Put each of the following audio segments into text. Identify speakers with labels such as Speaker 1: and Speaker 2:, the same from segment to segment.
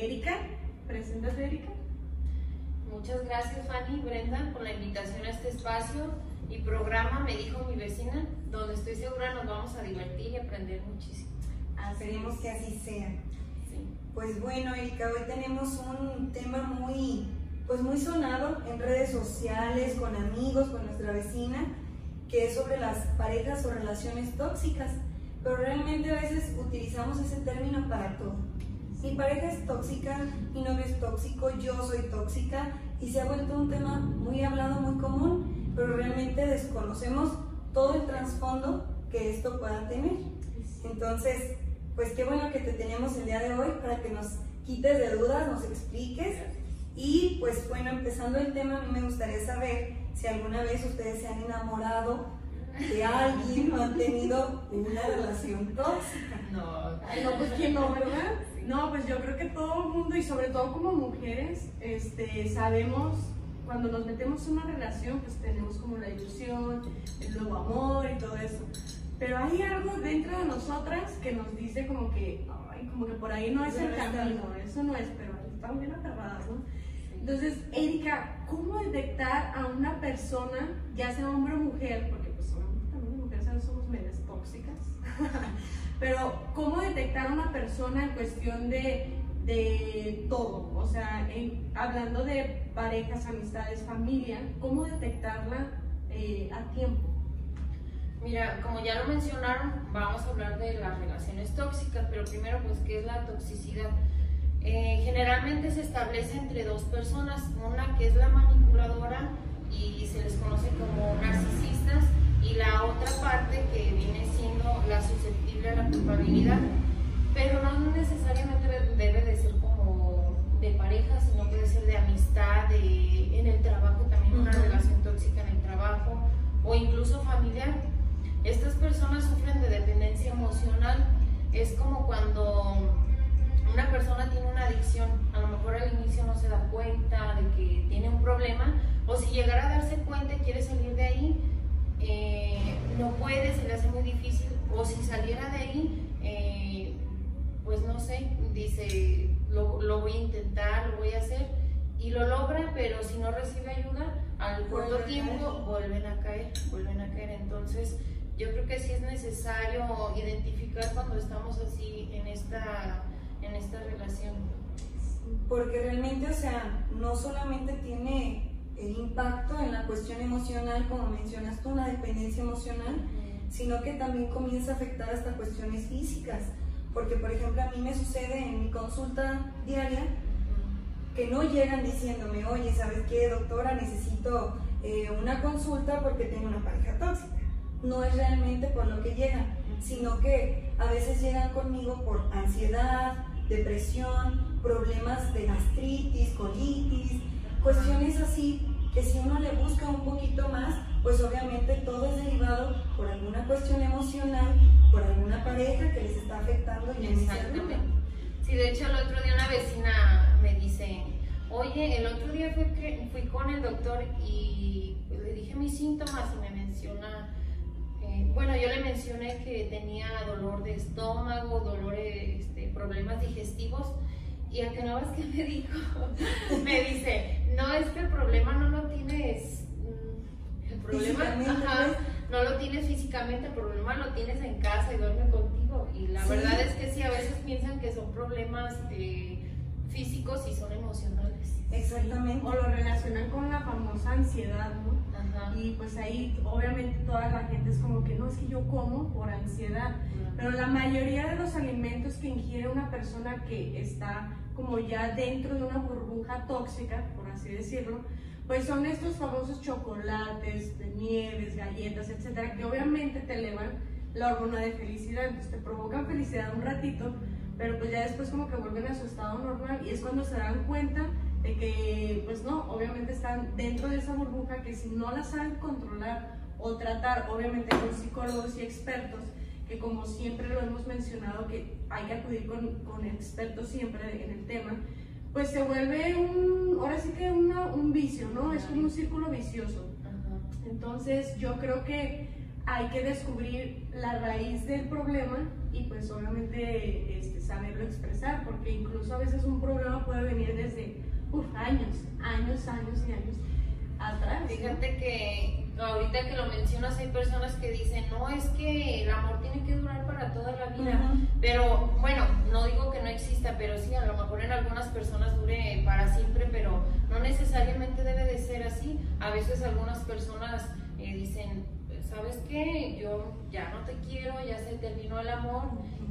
Speaker 1: Erika. Preséntate, Erika.
Speaker 2: Muchas gracias Fanny y Brenda por la invitación a este espacio y programa Me dijo mi vecina, donde estoy segura nos vamos a divertir y aprender muchísimo.
Speaker 3: Esperemos que así sea. Pues bueno, Erika, hoy tenemos un tema muy, pues muy sonado en redes sociales, con amigos, con nuestra vecina, que es sobre las parejas o relaciones tóxicas. Pero realmente a veces utilizamos ese término para todo. Mi pareja es tóxica, mi novio es tóxico, yo soy tóxica y se ha vuelto un tema muy hablado, muy común, pero realmente desconocemos todo el trasfondo que esto pueda tener. Entonces, pues qué bueno que te tenemos el día de hoy para que nos quites de dudas, nos expliques. Y pues bueno, empezando el tema, a mí me gustaría saber si alguna vez ustedes se han enamorado de alguien o han tenido una relación tóxica.
Speaker 1: No, no pues quién no, ¿verdad? No, pues yo creo que todo el mundo y sobre todo como mujeres, este, sabemos cuando nos metemos en una relación, pues tenemos como la ilusión, el nuevo amor y todo eso. Pero hay algo dentro de nosotras que nos dice como que, ay, como que por ahí no es el camino, eso no es, pero estamos bien aterradas, ¿no? Entonces, Erika, ¿cómo detectar a una persona, ya sea hombre o mujer, porque pues también las mujeres somos medias tóxicas, pero ¿cómo detectar a una persona en cuestión de, de todo? O sea, hablando de parejas, amistades, familia, ¿cómo detectarla eh, a tiempo?
Speaker 2: Mira, como ya lo mencionaron, vamos a hablar de las relaciones tóxicas, pero primero, pues, ¿qué es la toxicidad? Eh, generalmente se establece entre dos personas, una que es la manipuladora y se les conoce como narcisistas, y la otra parte que viene siendo la susceptible a la culpabilidad, pero no necesariamente debe de ser como de pareja, sino puede ser de amistad, de, en el trabajo también una relación tóxica en el trabajo o incluso familiar. Estas personas sufren de dependencia emocional. Es como cuando una persona tiene una adicción, a lo mejor al inicio no se da cuenta de que tiene un problema, o si llegara a darse cuenta y quiere salir de ahí, eh, no puede, se le hace muy difícil, o si saliera de ahí, eh, pues no sé, dice, lo, lo, voy a intentar, lo voy a hacer, y lo logra, pero si no recibe ayuda, al corto tiempo vuelven a caer, vuelven a caer. Entonces, yo creo que sí es necesario identificar cuando estamos así en esta, en esta relación.
Speaker 3: Porque realmente, o sea, no solamente tiene el impacto en la cuestión emocional, como mencionas tú, una dependencia emocional, sino que también comienza a afectar hasta cuestiones físicas. Porque, por ejemplo, a mí me sucede en mi consulta diaria que no llegan diciéndome, oye, ¿sabes qué, doctora? Necesito eh, una consulta porque tengo una pareja tóxica no es realmente por lo que llegan, sino que a veces llegan conmigo por ansiedad, depresión, problemas de gastritis, colitis, cuestiones así que si uno le busca un poquito más, pues obviamente todo es derivado por alguna cuestión emocional, por alguna pareja que les está afectando y
Speaker 2: Exactamente. Sí, de hecho el otro día una vecina me dice, oye, el otro día fui, fui con el doctor y le dije mis síntomas y me menciona bueno, yo le mencioné que tenía dolor de estómago, dolores, este, problemas digestivos. Y a que no ves que me dijo, me dice, no, es que el problema no lo tienes, mm, el problema no lo tienes físicamente, el problema lo tienes en casa y duerme contigo. Y la verdad es que sí, a veces piensan que son problemas eh, físicos y son emocionales.
Speaker 1: Exactamente. O lo relacionan con la famosa ansiedad, ¿no? Y pues ahí obviamente toda la gente es como que no, es que yo como por ansiedad. Pero la mayoría de los alimentos que ingiere una persona que está como ya dentro de una burbuja tóxica, por así decirlo, pues son estos famosos chocolates, nieves, galletas, etcétera, que obviamente te elevan la hormona de felicidad, entonces te provocan felicidad un ratito, pero pues ya después como que vuelven a su estado normal y es cuando se dan cuenta de que, pues no, obviamente están dentro de esa burbuja que si no la saben controlar o tratar, obviamente con psicólogos y expertos, que como siempre lo hemos mencionado, que hay que acudir con, con expertos siempre en el tema, pues se vuelve un, ahora sí que una, un vicio, ¿no? Es como un círculo vicioso. Entonces yo creo que hay que descubrir la raíz del problema y pues obviamente este, saberlo expresar, porque incluso a veces un problema puede venir desde años, años, años y años atrás.
Speaker 2: Fíjate que ahorita que lo mencionas hay personas que dicen, no, es que el amor tiene que durar para toda la vida, pero bueno, no digo que no exista, pero sí, a lo mejor en algunas personas dure para siempre, pero no necesariamente debe de ser así. A veces algunas personas eh, dicen, ¿sabes qué? Yo ya no te quiero, ya se terminó el amor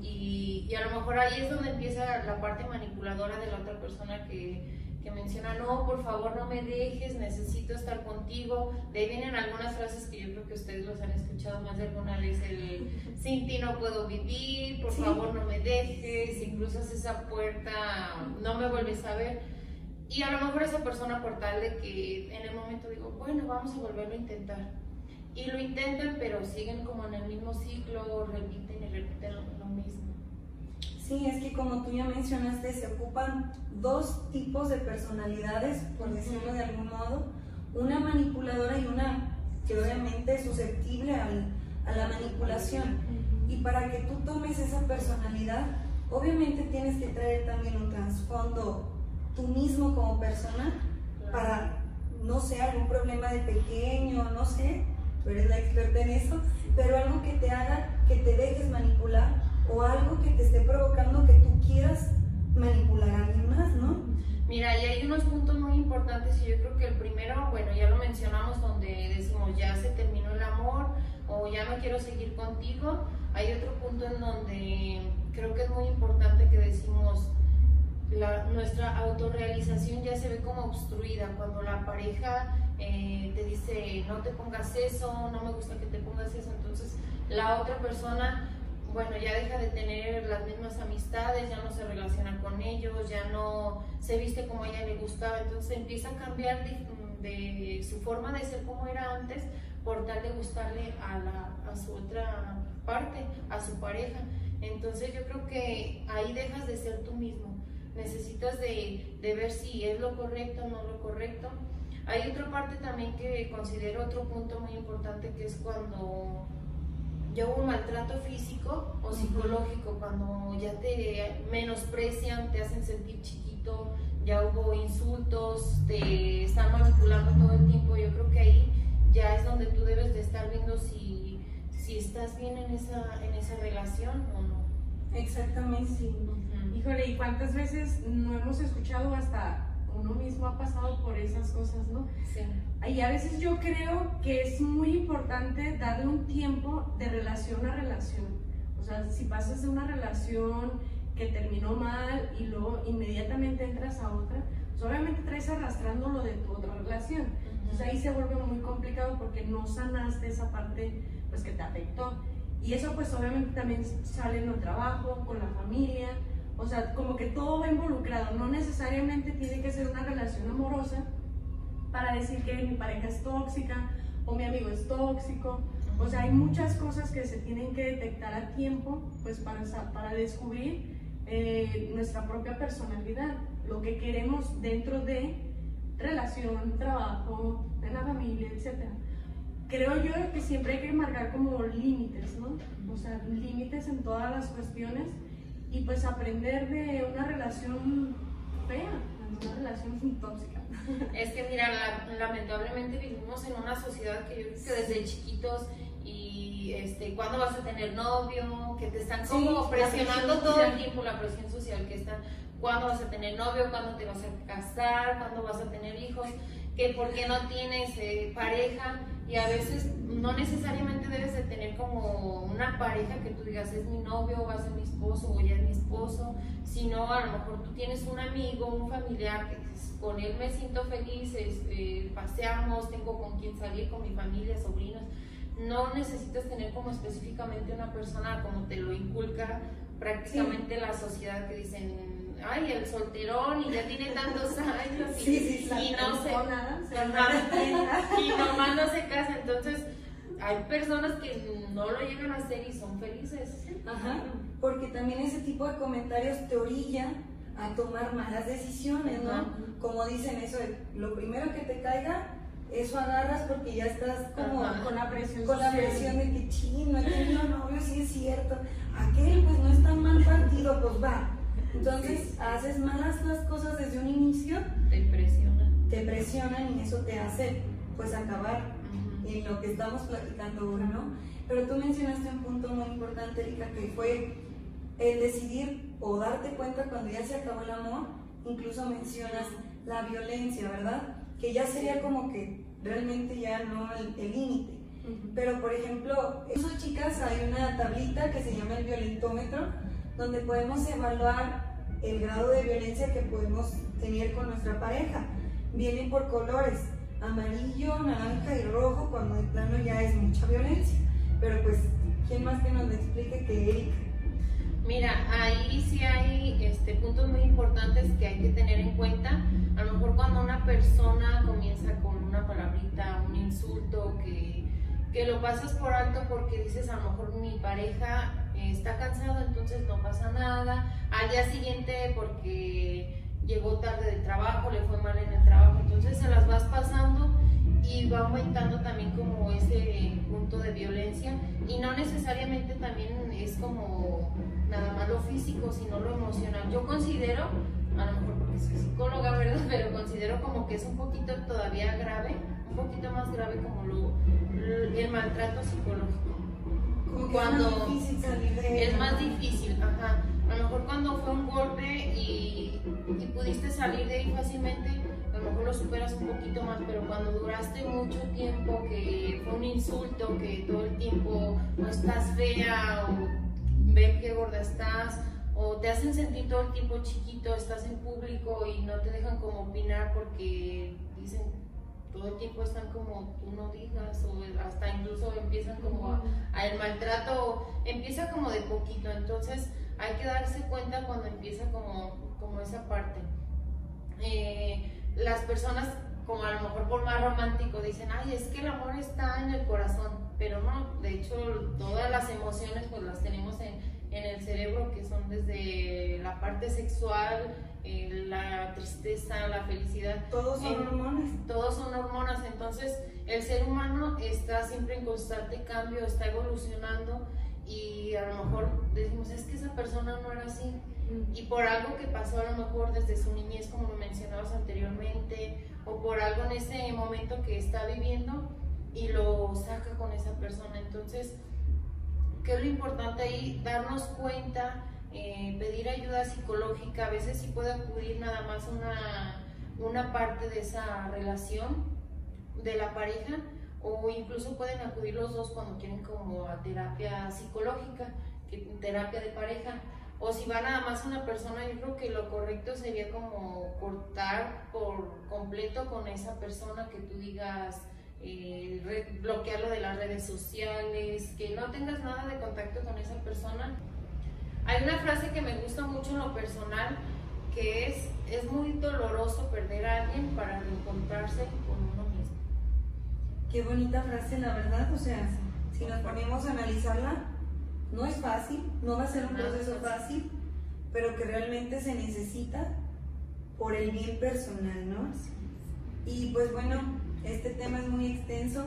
Speaker 2: y, y, a lo mejor ahí es donde empieza la parte manipuladora de la otra persona que, que menciona, no, por favor no me dejes, necesito estar contigo. De ahí vienen algunas frases que yo creo que ustedes los han escuchado más de alguna vez, el sin ti no puedo vivir, por favor no me dejes, si cruzas esa puerta no me vuelves a ver. Y a lo mejor esa persona por tal de que en el momento digo, bueno, vamos a volverlo a intentar y lo intentan, pero siguen como en el mismo ciclo, repiten y repiten lo, mismo.
Speaker 3: Sí, es que como tú ya mencionaste, se ocupan dos tipos de personalidades, por decirlo de algún modo, una manipuladora y una que obviamente es susceptible al, a la manipulación. Y para que tú tomes esa personalidad, obviamente tienes que traer también un trasfondo tú mismo como persona para, no sé, algún problema de pequeño, no sé, tú eres la experta en eso, pero algo que te haga que te dejes manipular o algo que te esté provocando que tú quieras manipular a alguien más, ¿no?
Speaker 2: Mira, y hay unos puntos muy importantes y yo creo que el primero, bueno, ya lo mencionamos donde decimos ya se terminó el amor o ya no quiero seguir contigo. Hay otro punto en donde creo que es muy importante que decimos la, nuestra autorrealización ya se ve como obstruida cuando la pareja eh, te dice no te pongas eso, no me gusta que te pongas eso, entonces la otra persona, bueno, ya deja de tener las mismas amistades, ya no se relaciona con ellos, ya no se viste como a ella le gustaba, entonces empieza a cambiar de, su forma de ser como era antes por tal de gustarle a, la, a su otra parte, a su pareja. Entonces yo creo que ahí dejas de ser tú mismo, necesitas de, de ver si es lo correcto o no lo correcto. Hay otra parte también que considero otro punto muy importante que es cuando ya hubo un maltrato físico o psicológico, cuando ya te menosprecian, te hacen sentir chiquito, ya hubo insultos, te están manipulando todo el tiempo, yo creo que ahí ya es donde tú debes de estar viendo si, si estás bien en esa, en esa relación o no.
Speaker 3: Exactamente, sí.
Speaker 1: Híjole, ¿y cuántas veces no hemos escuchado hasta uno mismo ha pasado por esas cosas, ¿no? Sí. Y a veces yo creo que es muy importante darle un tiempo de relación a relación. O sea, si pasas de una relación que terminó mal y luego inmediatamente entras a otra, pues obviamente traes arrastrando lo de tu otra relación. Entonces ahí se vuelve muy complicado porque no sanaste esa parte pues que te afectó. Y eso pues obviamente también sale en el trabajo, con la familia, o sea, como que todo va involucrado, no necesariamente tiene que ser una relación amorosa para decir que mi pareja es tóxica o mi amigo es tóxico. O sea, hay muchas cosas que se tienen que detectar a tiempo pues para, para descubrir eh, nuestra propia personalidad, lo que queremos dentro de relación, trabajo, en la familia, etc. Creo yo que siempre hay que marcar como límites, ¿no? O sea, límites en todas las cuestiones y pues aprender de una relación fea, una relación tóxica.
Speaker 2: Es que mira, lamentablemente vivimos en una sociedad que yo creo que desde chiquitos y este, cuándo vas a tener novio, que te están como presionando todo el tiempo, la presión social que está, cuándo vas a tener novio, cuándo te vas a casar, cuándo vas a tener hijos, que por qué no tienes eh, pareja y a veces no necesariamente debes de tener como una pareja que tú digas es mi novio, va a ser mi esposo o ya es mi esposo, sino a lo mejor tú tienes un amigo, un familiar que con él me siento feliz, este, paseamos, tengo con quien salir, con mi familia, sobrinos. No necesitas tener como específicamente una persona como te lo inculca prácticamente la sociedad que dicen ay, el solterón y ya tiene tantos años y, no se, y nomás no se casa. Entonces, hay personas que no lo llegan a hacer y son felices.
Speaker 3: Ajá, porque también ese tipo de comentarios te orillan a tomar malas decisiones, ¿no? Como dicen eso, lo primero que te caiga, eso agarras porque ya estás como
Speaker 1: con la presión
Speaker 3: con la presión de que ching, no he tenido novio, sí es cierto, aquel pues no es tan mal partido, pues va. Entonces haces malas las cosas desde un inicio,
Speaker 2: te presionan.
Speaker 3: Te presionan y eso te hace pues acabar en lo que estamos platicando ahora, ¿no? Pero tú mencionaste un punto muy importante, Erika, que fue el decidir o darte cuenta cuando ya se acabó el amor, incluso mencionas la violencia, ¿verdad? Que ya sería como que realmente ya no el límite. Pero, por ejemplo, eso chicas, hay una tablita que se llama el violentómetro, donde podemos evaluar el grado de violencia que podemos tener con nuestra pareja. Vienen por colores, amarillo, naranja y rojo, cuando de plano ya es mucha violencia. Pero pues, ¿quién más que nos lo explique que Erika?
Speaker 2: Mira, ahí sí hay este, puntos muy importantes que hay que tener en cuenta. A lo mejor cuando una persona comienza con una palabrita, un insulto, que, que lo pasas por alto porque dices a lo mejor mi pareja está cansado, entonces no pasa nada. Al día siguiente porque llegó tarde del trabajo, le fue mal en el trabajo, entonces se las vas pasando y va aumentando también como ese punto de violencia y no necesariamente también es como nada más lo físico, sino lo emocional. Yo considero, a lo mejor porque soy psicóloga, ¿verdad? Pero considero como que es un poquito todavía grave, un poquito más grave como lo, el maltrato psicológico.
Speaker 3: Cuando es más difícil salir de
Speaker 2: Es más difícil, ajá. A lo mejor cuando fue un golpe y, y pudiste salir de ahí fácilmente, a lo mejor lo superas un poquito más, pero cuando duraste mucho tiempo, que fue un insulto, que todo el tiempo no estás fea o ven qué gorda estás, o te hacen sentir todo el tiempo chiquito, estás en público y no te dejan como opinar porque dicen todo el tiempo están como tú no digas o hasta incluso empiezan como a, el maltrato empieza como de poquito entonces hay que darse cuenta cuando empieza como, como esa parte. Eh, las personas, como a lo mejor por más romántico, dicen, ay, es que el amor está en el corazón, pero no, de hecho todas las emociones pues las tenemos en, en el cerebro, que son desde la parte sexual, eh, la tristeza, la felicidad.
Speaker 3: Todos son hormonas.
Speaker 2: Todos son hormonas, entonces el ser humano está siempre en constante cambio, está evolucionando y a lo mejor decimos, es que esa persona no era así, y por algo que pasó a lo mejor desde su niñez, como lo mencionabas anteriormente, o por algo en ese momento que está viviendo y lo saca con esa persona. Entonces, ¿qué es lo importante ahí? Darnos cuenta, eh, pedir ayuda psicológica, a veces sí puede acudir nada más una, una parte de esa relación de la pareja o incluso pueden acudir los dos cuando quieren como a terapia psicológica, terapia de pareja o si va nada más una persona, yo creo que lo correcto sería como cortar por completo con esa persona que tú digas, eh, bloquearlo de las redes sociales, que no tengas nada de contacto con esa persona. Hay una frase que me gusta mucho en lo personal, que es, es muy doloroso perder a alguien para reencontrarse con uno mismo.
Speaker 3: Qué bonita frase, la verdad, o sea, si nos ponemos a analizarla, no es fácil, no va a ser un proceso fácil, pero que realmente se necesita por el bien personal, ¿no? Y pues bueno, este tema es muy extenso,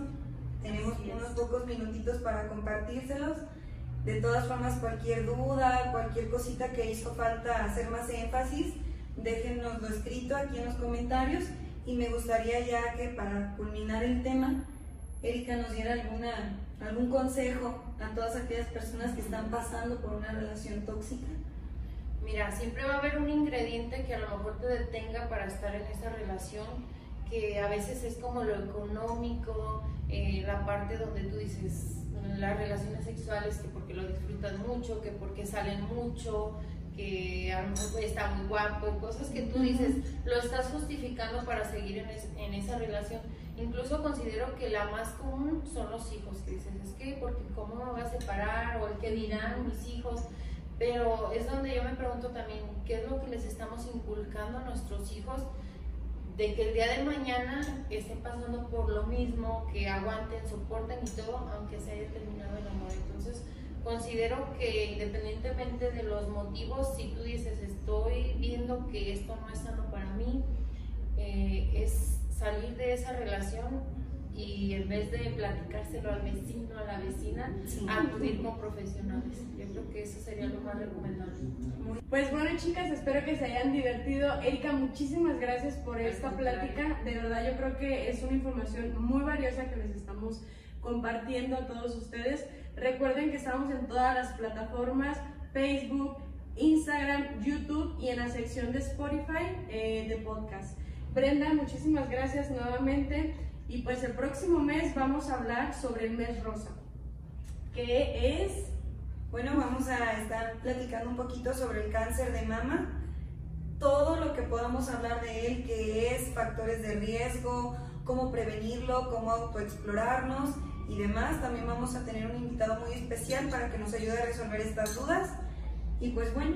Speaker 3: tenemos unos pocos minutitos para compartírselos. De todas formas, cualquier duda, cualquier cosita que hizo falta hacer más énfasis, déjennoslo escrito aquí en los comentarios y me gustaría ya que para culminar el tema, Erika nos diera alguna ¿Algún consejo a todas aquellas personas que están pasando por una relación tóxica?
Speaker 2: Mira, siempre va a haber un ingrediente que a lo mejor te detenga para estar en esa relación, que a veces es como lo económico, eh, la parte donde tú dices las relaciones sexuales, que porque lo disfrutan mucho, que porque salen mucho, que a lo mejor está muy guapo, cosas que tú dices, lo estás justificando para seguir en, en esa relación Incluso considero que la más común son los hijos, que dices, es que, porque ¿cómo me voy a separar? O el que dirán mis hijos. Pero es donde yo me pregunto también, ¿qué es lo que les estamos inculcando a nuestros hijos? De que el día de mañana estén pasando por lo mismo, que aguanten, soporten y todo, aunque se haya terminado el amor. Entonces, considero que independientemente de los motivos, si tú dices, estoy viendo que esto no es sano para mí, eh, es salir de esa relación y en vez de platicárselo al vecino, a la vecina, acudir con profesionales. Yo creo que eso sería lo más recomendable.
Speaker 1: Pues bueno chicas, espero que se hayan divertido. Erika, muchísimas gracias por esta plática. De verdad yo creo que es una información muy valiosa que les estamos compartiendo a todos ustedes. Recuerden que estamos en todas las plataformas, Facebook, Instagram, YouTube y en la sección de Spotify eh, de podcast. Brenda, muchísimas gracias nuevamente. Y pues el próximo mes vamos a hablar sobre el mes rosa, que es...
Speaker 3: Bueno, vamos a estar platicando un poquito sobre el cáncer de mama, todo lo que podamos hablar de él, que es factores de riesgo, cómo prevenirlo, cómo autoexplorarnos y demás. También vamos a tener un invitado muy especial para que nos ayude a resolver estas dudas. Y pues bueno,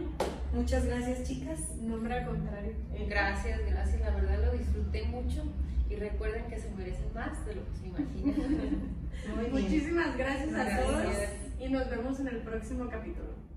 Speaker 3: muchas gracias chicas.
Speaker 1: Nombre al contrario.
Speaker 2: Gracias, gracias. La verdad lo disfruté mucho y recuerden que se merecen más de lo que se imaginan.
Speaker 1: Muchísimas gracias a todos y nos vemos en el próximo capítulo.